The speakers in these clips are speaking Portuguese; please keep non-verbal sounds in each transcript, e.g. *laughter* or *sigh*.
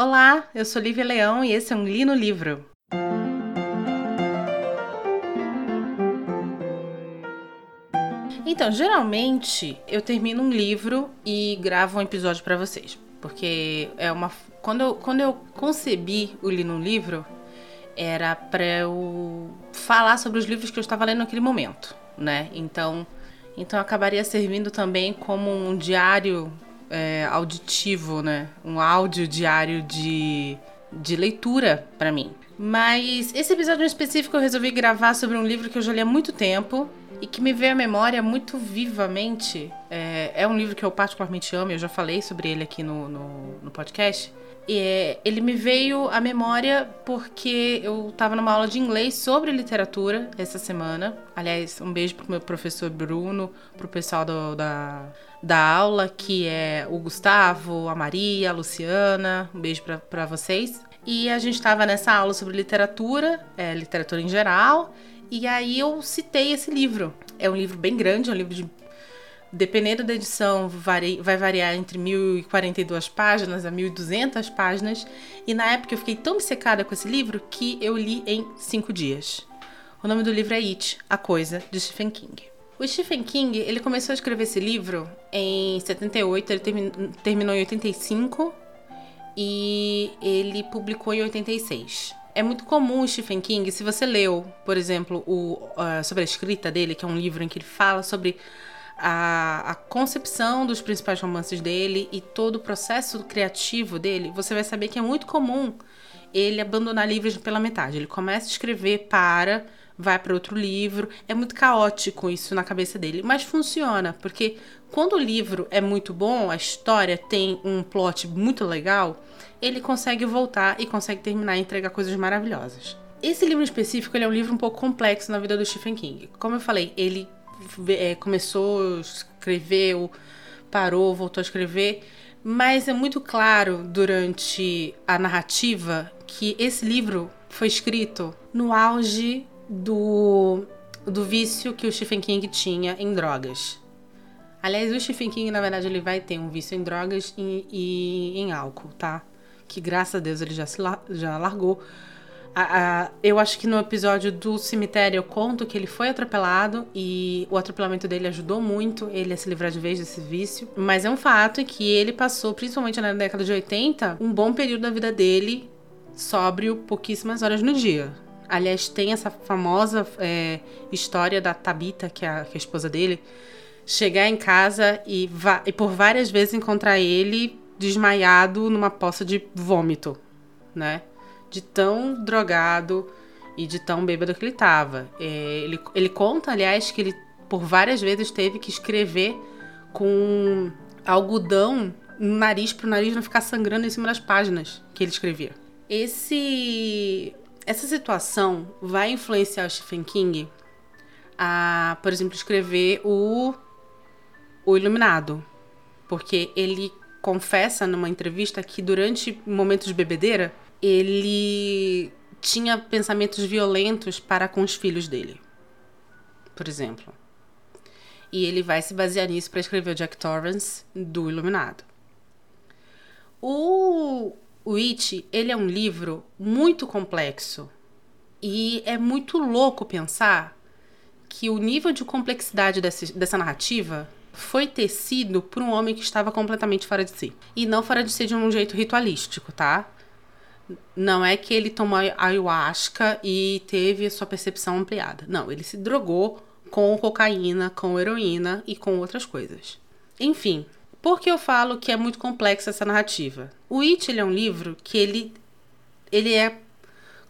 Olá, eu sou Lívia Leão e esse é um Li no Livro. Então, geralmente eu termino um livro e gravo um episódio para vocês, porque é uma quando eu, quando eu concebi o Li no Livro era para eu falar sobre os livros que eu estava lendo naquele momento, né? Então, então acabaria servindo também como um diário é, auditivo, né? Um áudio diário de, de leitura para mim. Mas esse episódio em específico eu resolvi gravar sobre um livro que eu já li há muito tempo e que me veio à memória muito vivamente. É, é um livro que eu particularmente amo, eu já falei sobre ele aqui no, no, no podcast. É, ele me veio à memória porque eu estava numa aula de inglês sobre literatura essa semana. Aliás, um beijo pro meu professor Bruno, pro pessoal do, da, da aula, que é o Gustavo, a Maria, a Luciana. Um beijo para vocês. E a gente estava nessa aula sobre literatura, é, literatura em geral. E aí eu citei esse livro. É um livro bem grande, é um livro de dependendo da edição, vai variar entre 1042 páginas a 1200 páginas. E na época eu fiquei tão obcecada com esse livro que eu li em cinco dias. O nome do livro é It, A Coisa, de Stephen King. O Stephen King, ele começou a escrever esse livro em 78, ele terminou em 85 e ele publicou em 86. É muito comum o Stephen King, se você leu, por exemplo, o, uh, sobre a escrita dele, que é um livro em que ele fala sobre a, a, concepção dos principais romances dele e todo o processo criativo dele, você vai saber que é muito comum ele abandonar livros pela metade. Ele começa a escrever, para, vai para outro livro. É muito caótico isso na cabeça dele, mas funciona, porque quando o livro é muito bom, a história tem um plot muito legal, ele consegue voltar e consegue terminar e entregar coisas maravilhosas. Esse livro específico é um livro um pouco complexo na vida do Stephen King. Como eu falei, ele é, começou, escreveu, parou, voltou a escrever, mas é muito claro durante a narrativa que esse livro foi escrito no auge do, do vício que o Stephen King tinha em drogas. Aliás, o Stephen King, na verdade, ele vai ter um vício em drogas e, e em álcool, tá? Que graças a Deus ele já, se, já largou a, a, eu acho que no episódio do cemitério eu conto que ele foi atropelado e o atropelamento dele ajudou muito ele a se livrar de vez desse vício. Mas é um fato que ele passou, principalmente na década de 80, um bom período da vida dele sóbrio pouquíssimas horas no dia. Aliás, tem essa famosa é, história da Tabita, que é, a, que é a esposa dele, chegar em casa e, e por várias vezes encontrar ele desmaiado numa poça de vômito, né? De tão drogado e de tão bêbado que ele estava. É, ele, ele conta, aliás, que ele por várias vezes teve que escrever com algodão no nariz para o nariz não ficar sangrando em cima das páginas que ele escrevia. Esse essa situação vai influenciar o Stephen King a, por exemplo, escrever o o Iluminado, porque ele confessa numa entrevista que durante momentos de bebedeira ele tinha pensamentos violentos para com os filhos dele, por exemplo. E ele vai se basear nisso para escrever o Jack Torrance do Iluminado. O It, ele é um livro muito complexo e é muito louco pensar que o nível de complexidade desse, dessa narrativa foi tecido por um homem que estava completamente fora de si. E não fora de si de um jeito ritualístico, tá? Não é que ele tomou ayahuasca e teve a sua percepção ampliada. Não, ele se drogou com cocaína, com heroína e com outras coisas. Enfim, por que eu falo que é muito complexa essa narrativa? O It é um livro que ele, ele é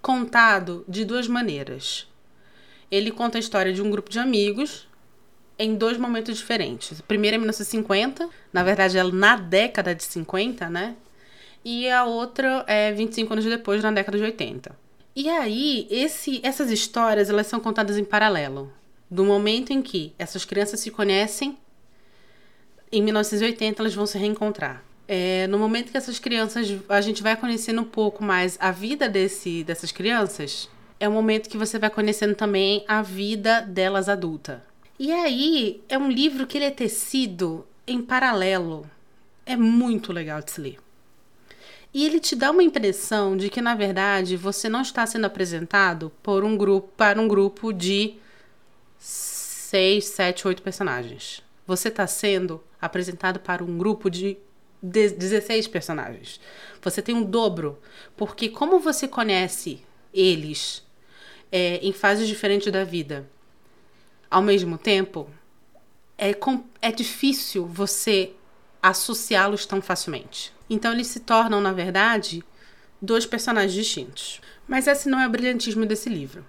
contado de duas maneiras. Ele conta a história de um grupo de amigos em dois momentos diferentes. O primeiro é 1950, na verdade é na década de 50, né? E a outra é 25 anos depois, na década de 80. E aí, esse, essas histórias elas são contadas em paralelo. Do momento em que essas crianças se conhecem, em 1980 elas vão se reencontrar. É, no momento que essas crianças, a gente vai conhecendo um pouco mais a vida desse, dessas crianças, é o momento que você vai conhecendo também a vida delas adulta. E aí, é um livro que ele é tecido em paralelo. É muito legal de se ler. E ele te dá uma impressão de que, na verdade, você não está sendo apresentado por um grupo para um grupo de seis, sete, oito personagens. Você está sendo apresentado para um grupo de 16 personagens. Você tem um dobro. Porque como você conhece eles é, em fases diferentes da vida ao mesmo tempo, é, é difícil você associá-los tão facilmente. Então eles se tornam, na verdade, dois personagens distintos. Mas esse não é o brilhantismo desse livro.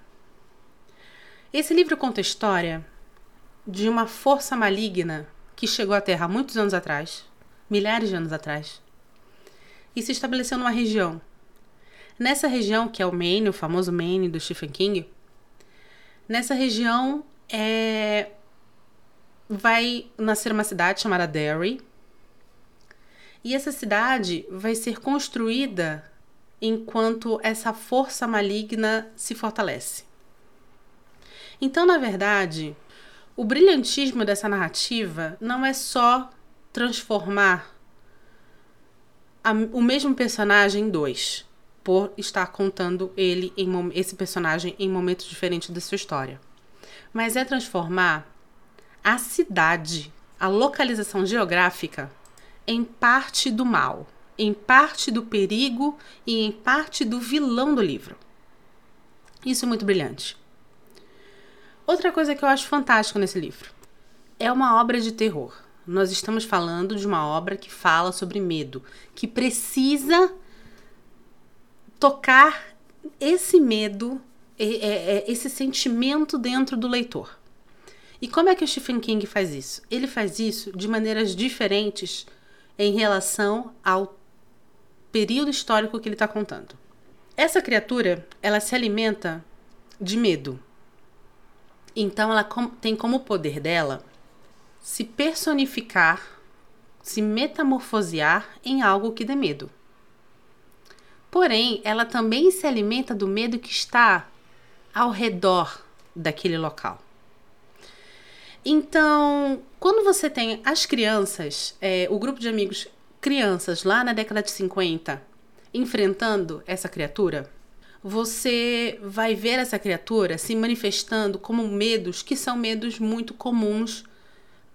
Esse livro conta a história de uma força maligna que chegou à Terra muitos anos atrás, milhares de anos atrás, e se estabeleceu numa região. Nessa região, que é o Maine, o famoso Maine do Stephen King, nessa região é... vai nascer uma cidade chamada Derry, e essa cidade vai ser construída enquanto essa força maligna se fortalece. Então, na verdade, o brilhantismo dessa narrativa não é só transformar a, o mesmo personagem em dois, por estar contando ele em esse personagem em momentos diferentes da sua história, mas é transformar a cidade, a localização geográfica em parte do mal, em parte do perigo e em parte do vilão do livro. Isso é muito brilhante. Outra coisa que eu acho fantástico nesse livro é uma obra de terror. Nós estamos falando de uma obra que fala sobre medo, que precisa tocar esse medo, esse sentimento dentro do leitor. E como é que o Stephen King faz isso? Ele faz isso de maneiras diferentes em relação ao período histórico que ele está contando. Essa criatura, ela se alimenta de medo. Então, ela tem como poder dela se personificar, se metamorfosear em algo que dê medo. Porém, ela também se alimenta do medo que está ao redor daquele local. Então, quando você tem as crianças, é, o grupo de amigos crianças lá na década de 50 enfrentando essa criatura, você vai ver essa criatura se manifestando como medos que são medos muito comuns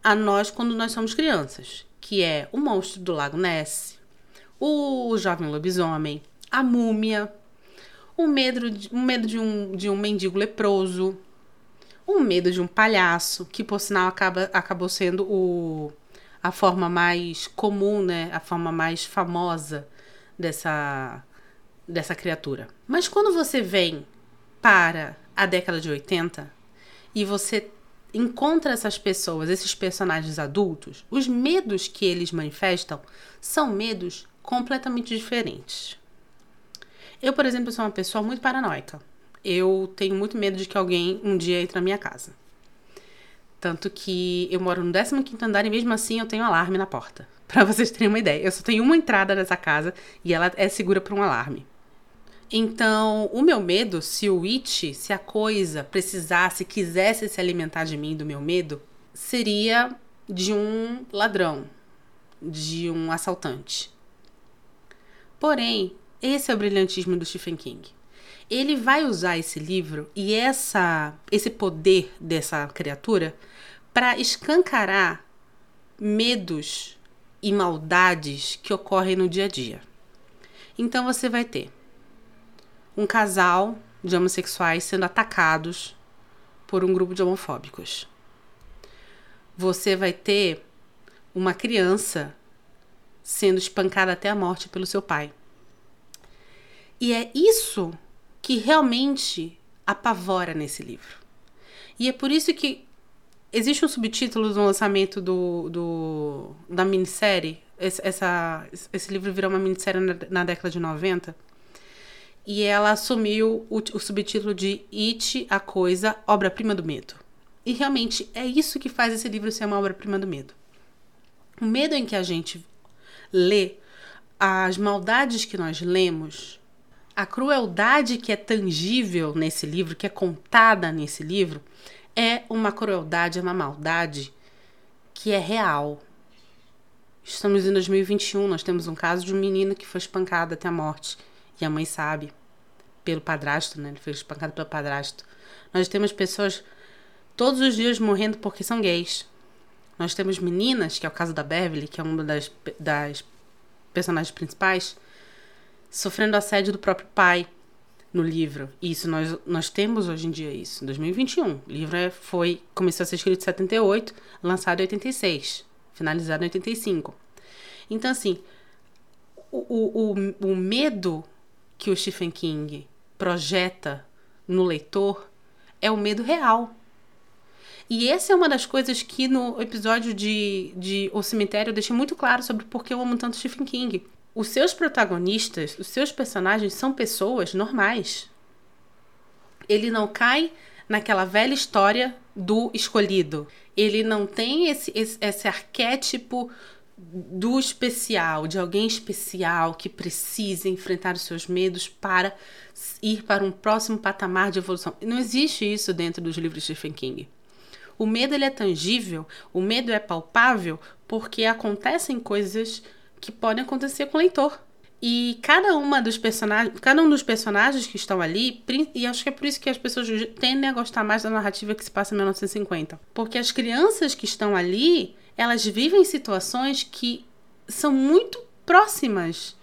a nós quando nós somos crianças, que é o monstro do Lago Ness, o jovem lobisomem, a múmia, o medo de, o medo de, um, de um mendigo leproso, o medo de um palhaço, que por sinal acaba, acabou sendo o, a forma mais comum, né? A forma mais famosa dessa, dessa criatura. Mas quando você vem para a década de 80 e você encontra essas pessoas, esses personagens adultos, os medos que eles manifestam são medos completamente diferentes. Eu, por exemplo, sou uma pessoa muito paranoica eu tenho muito medo de que alguém um dia entre na minha casa. Tanto que eu moro no 15 andar e mesmo assim eu tenho alarme na porta. *laughs* Para vocês terem uma ideia. Eu só tenho uma entrada nessa casa e ela é segura para um alarme. Então, o meu medo, se o it, se a coisa precisasse, quisesse se alimentar de mim, do meu medo, seria de um ladrão, de um assaltante. Porém, esse é o brilhantismo do Stephen King ele vai usar esse livro e essa esse poder dessa criatura para escancarar medos e maldades que ocorrem no dia a dia. Então você vai ter um casal de homossexuais sendo atacados por um grupo de homofóbicos. Você vai ter uma criança sendo espancada até a morte pelo seu pai. E é isso que realmente apavora nesse livro. E é por isso que existe um subtítulo no lançamento do, do, da minissérie. Esse, essa, esse livro virou uma minissérie na, na década de 90. E ela assumiu o, o subtítulo de It, a Coisa, Obra-Prima do Medo. E realmente é isso que faz esse livro ser uma obra-prima do medo. O medo em que a gente lê, as maldades que nós lemos, a crueldade que é tangível nesse livro, que é contada nesse livro, é uma crueldade, é uma maldade que é real. Estamos em 2021, nós temos um caso de um menino que foi espancado até a morte. E a mãe sabe. Pelo padrasto, né? Ele foi espancado pelo padrasto. Nós temos pessoas todos os dias morrendo porque são gays. Nós temos meninas, que é o caso da Beverly, que é uma das, das personagens principais, sofrendo assédio do próprio pai no livro. Isso nós, nós temos hoje em dia isso, em 2021. O livro é, foi começou a ser escrito em 78, lançado em 86, finalizado em 85. Então assim, o, o, o medo que o Stephen King projeta no leitor é o medo real. E essa é uma das coisas que no episódio de, de O Cemitério eu deixei muito claro sobre por que eu amo tanto Stephen King. Os seus protagonistas, os seus personagens são pessoas normais. Ele não cai naquela velha história do escolhido. Ele não tem esse, esse, esse arquétipo do especial, de alguém especial que precisa enfrentar os seus medos para ir para um próximo patamar de evolução. Não existe isso dentro dos livros de Stephen King. O medo ele é tangível, o medo é palpável porque acontecem coisas que podem acontecer com o leitor. E cada uma dos personagens, cada um dos personagens que estão ali, e acho que é por isso que as pessoas tendem a gostar mais da narrativa que se passa em 1950, porque as crianças que estão ali, elas vivem situações que são muito próximas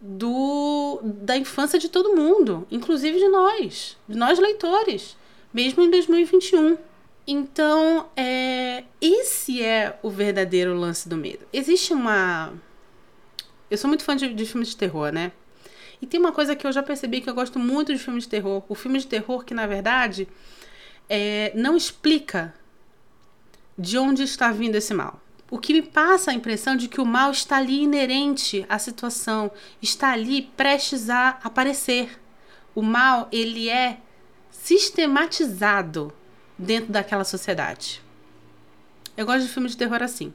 do da infância de todo mundo, inclusive de nós, de nós leitores, mesmo em 2021. Então, é, esse é o verdadeiro lance do medo. Existe uma eu sou muito fã de, de filmes de terror, né? E tem uma coisa que eu já percebi que eu gosto muito de filmes de terror. O filme de terror que, na verdade, é, não explica de onde está vindo esse mal. O que me passa a impressão de que o mal está ali inerente à situação, está ali prestes a aparecer. O mal, ele é sistematizado dentro daquela sociedade. Eu gosto de filmes de terror assim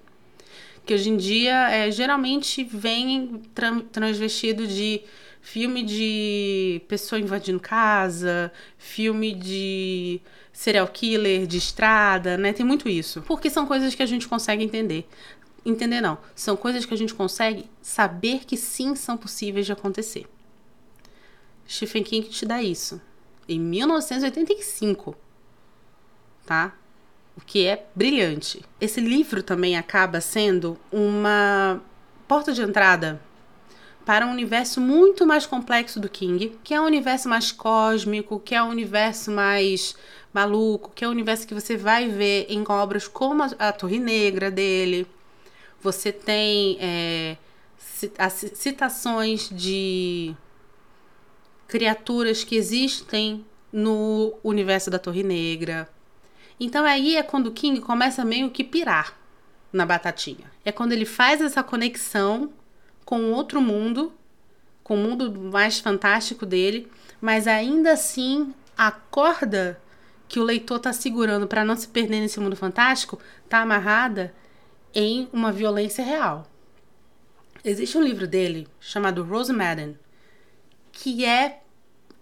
que hoje em dia é, geralmente vem tra transvestido de filme de pessoa invadindo casa, filme de serial killer de estrada, né? Tem muito isso. Porque são coisas que a gente consegue entender. Entender não, são coisas que a gente consegue saber que sim são possíveis de acontecer. Stephen King te dá isso. Em 1985. Tá? O que é brilhante. Esse livro também acaba sendo uma porta de entrada para um universo muito mais complexo do King, que é um universo mais cósmico, que é um universo mais maluco, que é um universo que você vai ver em obras como a, Torre Negra dele. Você tem é, citações de criaturas que existem no universo da Torre Negra. Então aí é quando o King começa meio que pirar na batatinha. É quando ele faz essa conexão com outro mundo, com o mundo mais fantástico dele, mas ainda assim a corda que o leitor está segurando para não se perder nesse mundo fantástico está amarrada em uma violência real. Existe um livro dele chamado Rose Madden que é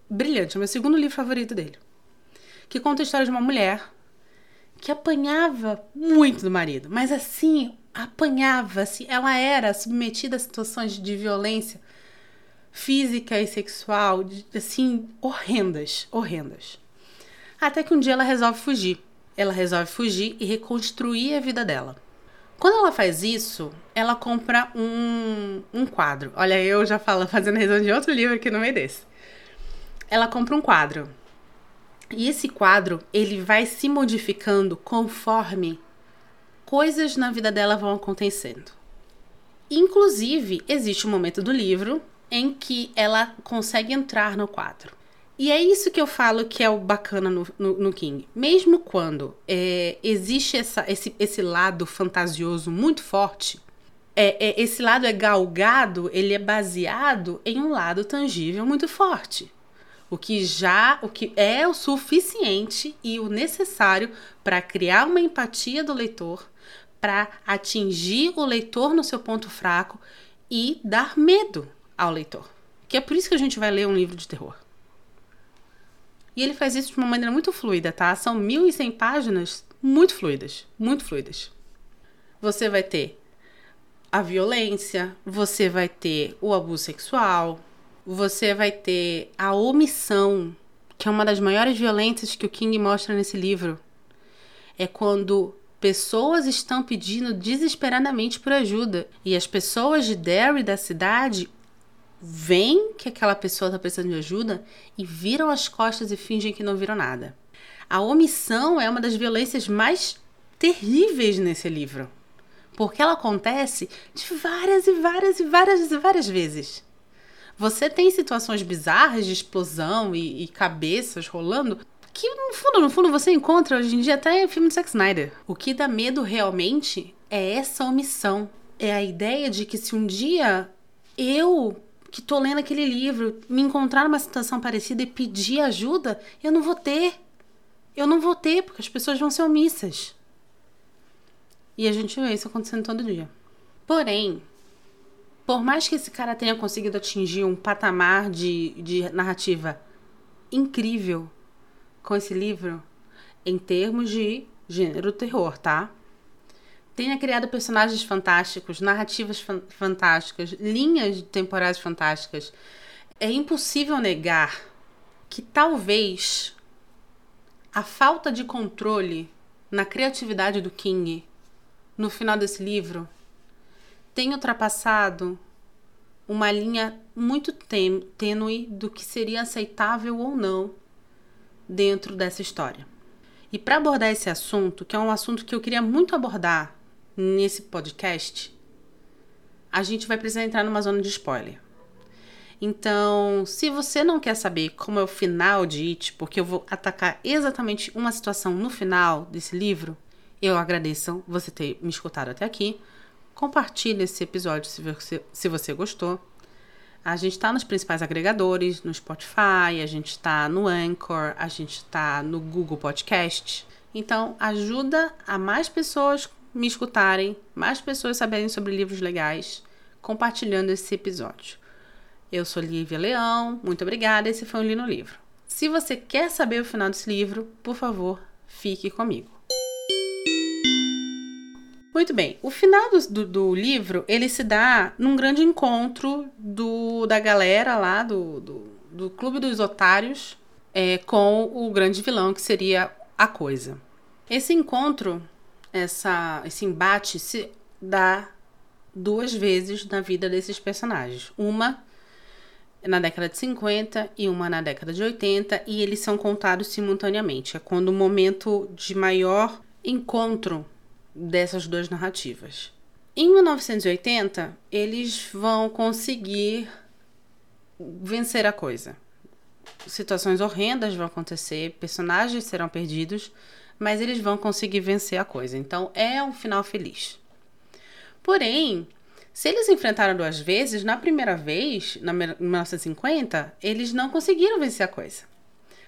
brilhante, é o meu segundo livro favorito dele, que conta a história de uma mulher que apanhava muito do marido, mas assim, apanhava, assim, ela era submetida a situações de violência física e sexual, assim, horrendas, horrendas. Até que um dia ela resolve fugir. Ela resolve fugir e reconstruir a vida dela. Quando ela faz isso, ela compra um, um quadro. Olha, eu já falo, fazendo resumo de outro livro aqui no meio desse. Ela compra um quadro e esse quadro, ele vai se modificando conforme coisas na vida dela vão acontecendo. Inclusive, existe um momento do livro em que ela consegue entrar no quadro. E é isso que eu falo que é o bacana no, no, no King. Mesmo quando é, existe essa, esse, esse lado fantasioso muito forte, é, é, esse lado é galgado, ele é baseado em um lado tangível muito forte o que já o que é o suficiente e o necessário para criar uma empatia do leitor, para atingir o leitor no seu ponto fraco e dar medo ao leitor. Que é por isso que a gente vai ler um livro de terror. E ele faz isso de uma maneira muito fluida, tá? São 1.100 páginas muito fluidas, muito fluidas. Você vai ter a violência, você vai ter o abuso sexual, você vai ter a omissão, que é uma das maiores violências que o King mostra nesse livro. É quando pessoas estão pedindo desesperadamente por ajuda e as pessoas de Derry da cidade veem que aquela pessoa está precisando de ajuda e viram as costas e fingem que não viram nada. A omissão é uma das violências mais terríveis nesse livro, porque ela acontece de várias e várias e várias e várias vezes. Você tem situações bizarras de explosão e, e cabeças rolando que no fundo, no fundo você encontra hoje em dia até em filme do Zack Snyder. O que dá medo realmente é essa omissão. É a ideia de que se um dia eu que tô lendo aquele livro me encontrar numa situação parecida e pedir ajuda, eu não vou ter. Eu não vou ter, porque as pessoas vão ser omissas. E a gente vê isso acontecendo todo dia. Porém, por mais que esse cara tenha conseguido atingir um patamar de, de narrativa incrível com esse livro, em termos de gênero terror, tá? Tenha criado personagens fantásticos, narrativas fan fantásticas, linhas temporais fantásticas. É impossível negar que talvez a falta de controle na criatividade do King no final desse livro tem ultrapassado uma linha muito tênue do que seria aceitável ou não dentro dessa história. E para abordar esse assunto, que é um assunto que eu queria muito abordar nesse podcast, a gente vai precisar entrar numa zona de spoiler. Então, se você não quer saber como é o final de It, porque eu vou atacar exatamente uma situação no final desse livro, eu agradeço você ter me escutado até aqui. Compartilhe esse episódio se você, se você gostou. A gente está nos principais agregadores, no Spotify, a gente está no Anchor, a gente está no Google Podcast. Então, ajuda a mais pessoas me escutarem, mais pessoas saberem sobre livros legais, compartilhando esse episódio. Eu sou Lívia Leão, muito obrigada. Esse foi o Li no Livro. Se você quer saber o final desse livro, por favor, fique comigo. Muito bem, o final do, do, livro ele se dá num grande encontro do, da galera lá do, do, do Clube dos Otários é, com o grande vilão que seria a Coisa. Esse encontro, essa, esse embate se dá duas vezes na vida desses personagens. Uma na década de 50 e uma na década de 80, e eles são contados simultaneamente. É quando o momento de maior encontro dessas duas narrativas. Em 1980, eles vão conseguir vencer a coisa. Situações horrendas vão acontecer, personagens serão perdidos, mas eles vão conseguir vencer a coisa. Então é um final feliz. Porém, se eles enfrentaram duas vezes, na primeira vez, na 1950, eles não conseguiram vencer a coisa.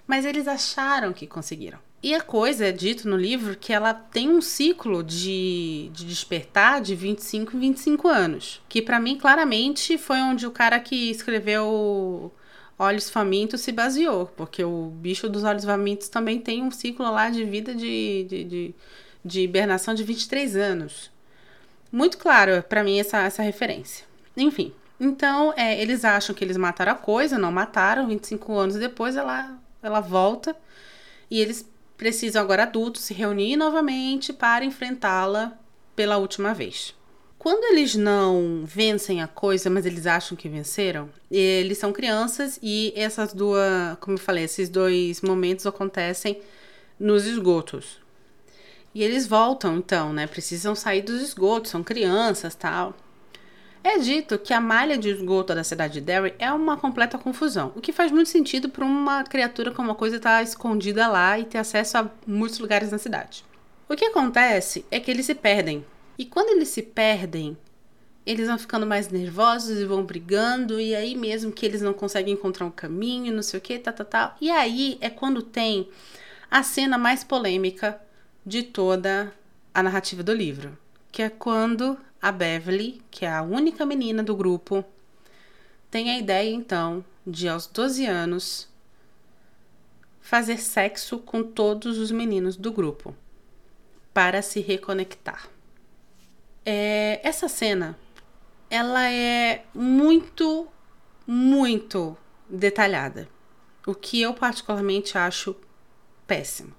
Mas eles acharam que conseguiram. E a coisa é dito no livro que ela tem um ciclo de, de despertar de 25 em 25 anos. Que para mim, claramente, foi onde o cara que escreveu Olhos Famintos se baseou. Porque o bicho dos Olhos Famintos também tem um ciclo lá de vida de, de, de, de hibernação de 23 anos. Muito claro para mim essa, essa referência. Enfim, então é, eles acham que eles mataram a coisa, não mataram. 25 anos depois ela, ela volta e eles precisam agora adultos se reunir novamente para enfrentá-la pela última vez. Quando eles não vencem a coisa, mas eles acham que venceram, eles são crianças e essas duas, como eu falei, esses dois momentos acontecem nos esgotos. E eles voltam, então, né? Precisam sair dos esgotos, são crianças, tal. É dito que a malha de esgoto da cidade de Derry é uma completa confusão, o que faz muito sentido para uma criatura como uma coisa estar tá escondida lá e ter acesso a muitos lugares na cidade. O que acontece é que eles se perdem. E quando eles se perdem, eles vão ficando mais nervosos e vão brigando, e aí mesmo que eles não conseguem encontrar um caminho, não sei o que, tal, tal, tal. E aí é quando tem a cena mais polêmica de toda a narrativa do livro, que é quando a Beverly, que é a única menina do grupo, tem a ideia então de, aos 12 anos, fazer sexo com todos os meninos do grupo para se reconectar. É, essa cena ela é muito, muito detalhada. O que eu particularmente acho péssimo.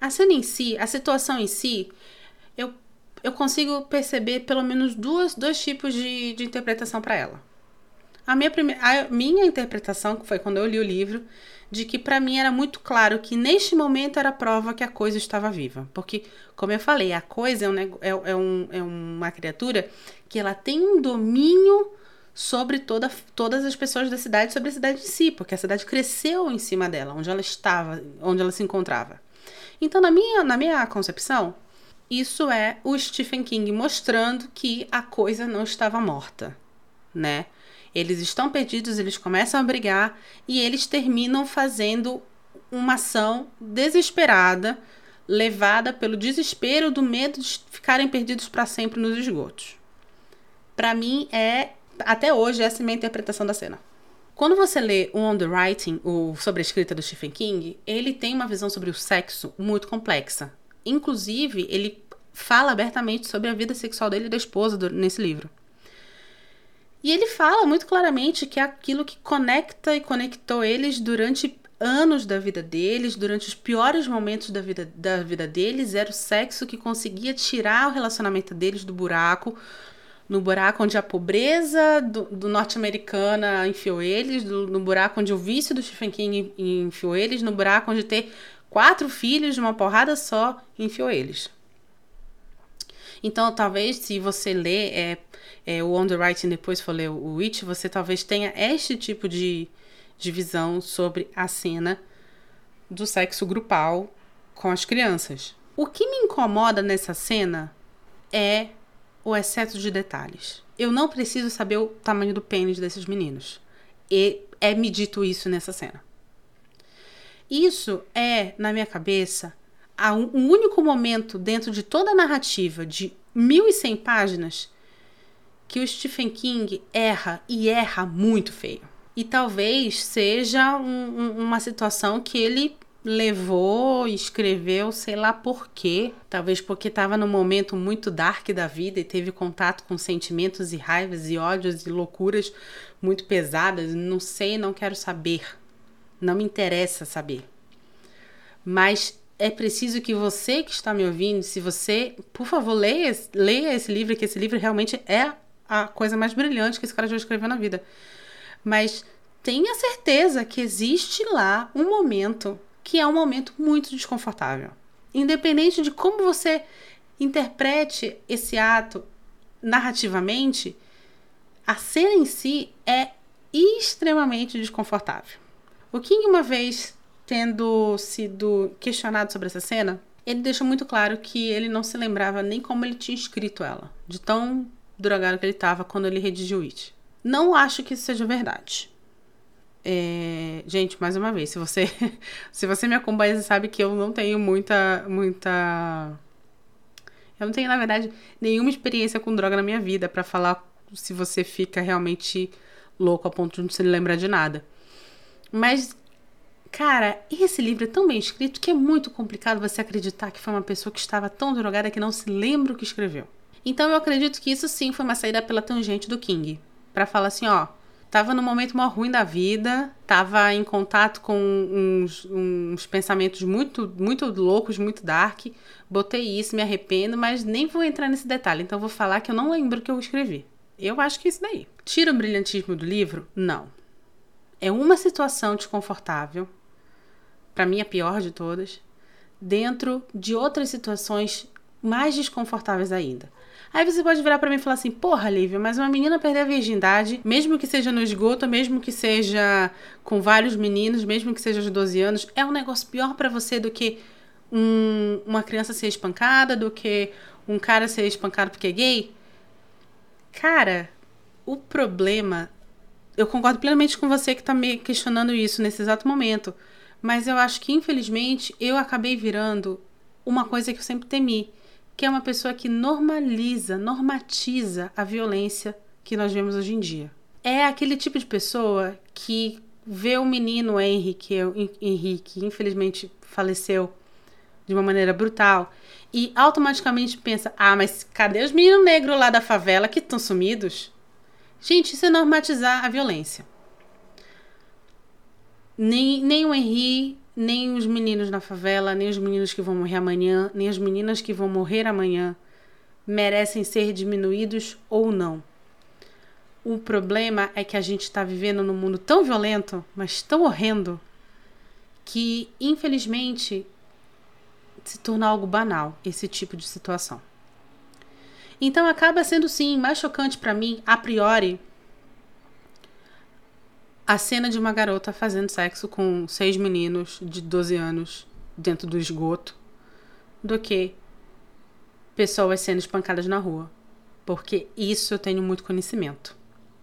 A cena em si, a situação em si, eu, eu consigo perceber pelo menos duas, dois tipos de, de interpretação para ela. A minha, primeira, a minha interpretação, que foi quando eu li o livro, de que para mim era muito claro que neste momento era prova que a coisa estava viva. Porque, como eu falei, a coisa é, um, é, é, um, é uma criatura que ela tem um domínio sobre toda, todas as pessoas da cidade, sobre a cidade em si, porque a cidade cresceu em cima dela, onde ela estava, onde ela se encontrava. Então, na minha, na minha concepção, isso é o Stephen King mostrando que a coisa não estava morta, né? Eles estão perdidos, eles começam a brigar e eles terminam fazendo uma ação desesperada, levada pelo desespero do medo de ficarem perdidos para sempre nos esgotos. Para mim é até hoje essa é a minha interpretação da cena. Quando você lê o On the Writing, o sobre a escrita do Stephen King, ele tem uma visão sobre o sexo muito complexa. Inclusive, ele fala abertamente sobre a vida sexual dele e da esposa do, nesse livro. E ele fala muito claramente que é aquilo que conecta e conectou eles durante anos da vida deles, durante os piores momentos da vida, da vida deles, era o sexo que conseguia tirar o relacionamento deles do buraco, no buraco onde a pobreza do, do norte-americana enfiou eles, do, no buraco onde o vício do Stephen King enfiou eles, no buraco onde ter quatro filhos de uma porrada só enfiou eles. Então, talvez, se você ler é, é, o On the Writing depois for ler o Witch, você talvez tenha este tipo de, de visão sobre a cena do sexo grupal com as crianças. O que me incomoda nessa cena é o excesso de detalhes. Eu não preciso saber o tamanho do pênis desses meninos. E é me dito isso nessa cena. Isso é, na minha cabeça, um único momento dentro de toda a narrativa de 1100 páginas que o Stephen King erra e erra muito feio. E talvez seja um, uma situação que ele levou, escreveu, sei lá por quê. Talvez porque estava num momento muito dark da vida e teve contato com sentimentos e raivas e ódios e loucuras muito pesadas. Não sei, não quero saber. Não me interessa saber. Mas é preciso que você que está me ouvindo, se você, por favor, leia, leia esse livro, que esse livro realmente é a coisa mais brilhante que esse cara já escreveu na vida. Mas tenha certeza que existe lá um momento que é um momento muito desconfortável. Independente de como você interprete esse ato narrativamente, a cena em si é extremamente desconfortável. O King, uma vez tendo sido questionado sobre essa cena, ele deixou muito claro que ele não se lembrava nem como ele tinha escrito ela, de tão drogado que ele estava quando ele redigiu It. Não acho que isso seja verdade. É, gente, mais uma vez, se você *laughs* se você me acompanha, você sabe que eu não tenho muita muita eu não tenho, na verdade, nenhuma experiência com droga na minha vida para falar se você fica realmente louco a ponto de não se lembrar de nada. Mas cara, esse livro é tão bem escrito que é muito complicado você acreditar que foi uma pessoa que estava tão drogada que não se lembra o que escreveu. Então eu acredito que isso sim foi uma saída pela tangente do King, para falar assim, ó, Tava no momento maior ruim da vida, tava em contato com uns, uns pensamentos muito, muito loucos, muito dark. Botei isso, me arrependo, mas nem vou entrar nesse detalhe, então vou falar que eu não lembro o que eu escrevi. Eu acho que é isso daí. Tira o brilhantismo do livro? Não. É uma situação desconfortável, para mim a pior de todas, dentro de outras situações mais desconfortáveis ainda. Aí você pode virar para mim e falar assim: porra, Lívia, mas uma menina perder a virgindade, mesmo que seja no esgoto, mesmo que seja com vários meninos, mesmo que seja de 12 anos, é um negócio pior para você do que um, uma criança ser espancada, do que um cara ser espancado porque é gay? Cara, o problema. Eu concordo plenamente com você que tá me questionando isso nesse exato momento. Mas eu acho que, infelizmente, eu acabei virando uma coisa que eu sempre temi que é uma pessoa que normaliza, normatiza a violência que nós vemos hoje em dia. É aquele tipo de pessoa que vê o menino Henrique, Henrique infelizmente faleceu de uma maneira brutal e automaticamente pensa: ah, mas cadê os meninos negros lá da favela que estão sumidos? Gente, isso é normatizar a violência. Nem, nem o Henri, nem os meninos na favela, nem os meninos que vão morrer amanhã, nem as meninas que vão morrer amanhã merecem ser diminuídos ou não. O problema é que a gente está vivendo num mundo tão violento, mas tão horrendo, que infelizmente se torna algo banal esse tipo de situação. Então acaba sendo sim mais chocante para mim, a priori, a cena de uma garota fazendo sexo com seis meninos de 12 anos dentro do esgoto do que pessoas sendo espancadas na rua. Porque isso eu tenho muito conhecimento.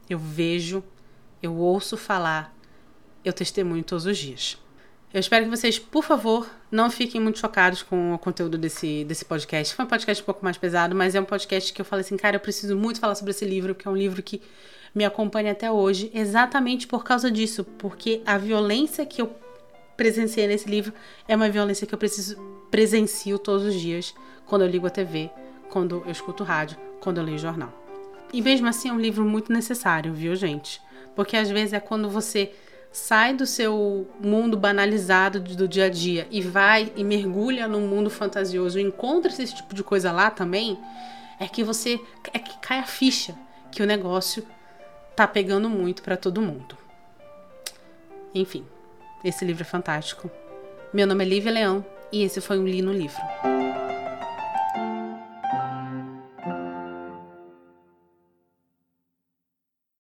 Eu vejo, eu ouço falar, eu testemunho todos os dias. Eu espero que vocês, por favor, não fiquem muito chocados com o conteúdo desse, desse podcast. Foi um podcast um pouco mais pesado, mas é um podcast que eu falei assim, cara, eu preciso muito falar sobre esse livro, que é um livro que me acompanha até hoje, exatamente por causa disso, porque a violência que eu presenciei nesse livro é uma violência que eu preciso presencio todos os dias, quando eu ligo a TV, quando eu escuto rádio, quando eu leio jornal. E mesmo assim é um livro muito necessário, viu, gente? Porque às vezes é quando você sai do seu mundo banalizado do dia a dia e vai e mergulha num mundo fantasioso encontra esse tipo de coisa lá também, é que você é que cai a ficha que o negócio tá pegando muito para todo mundo. Enfim, esse livro é fantástico. Meu nome é Lívia Leão e esse foi um Li no Livro.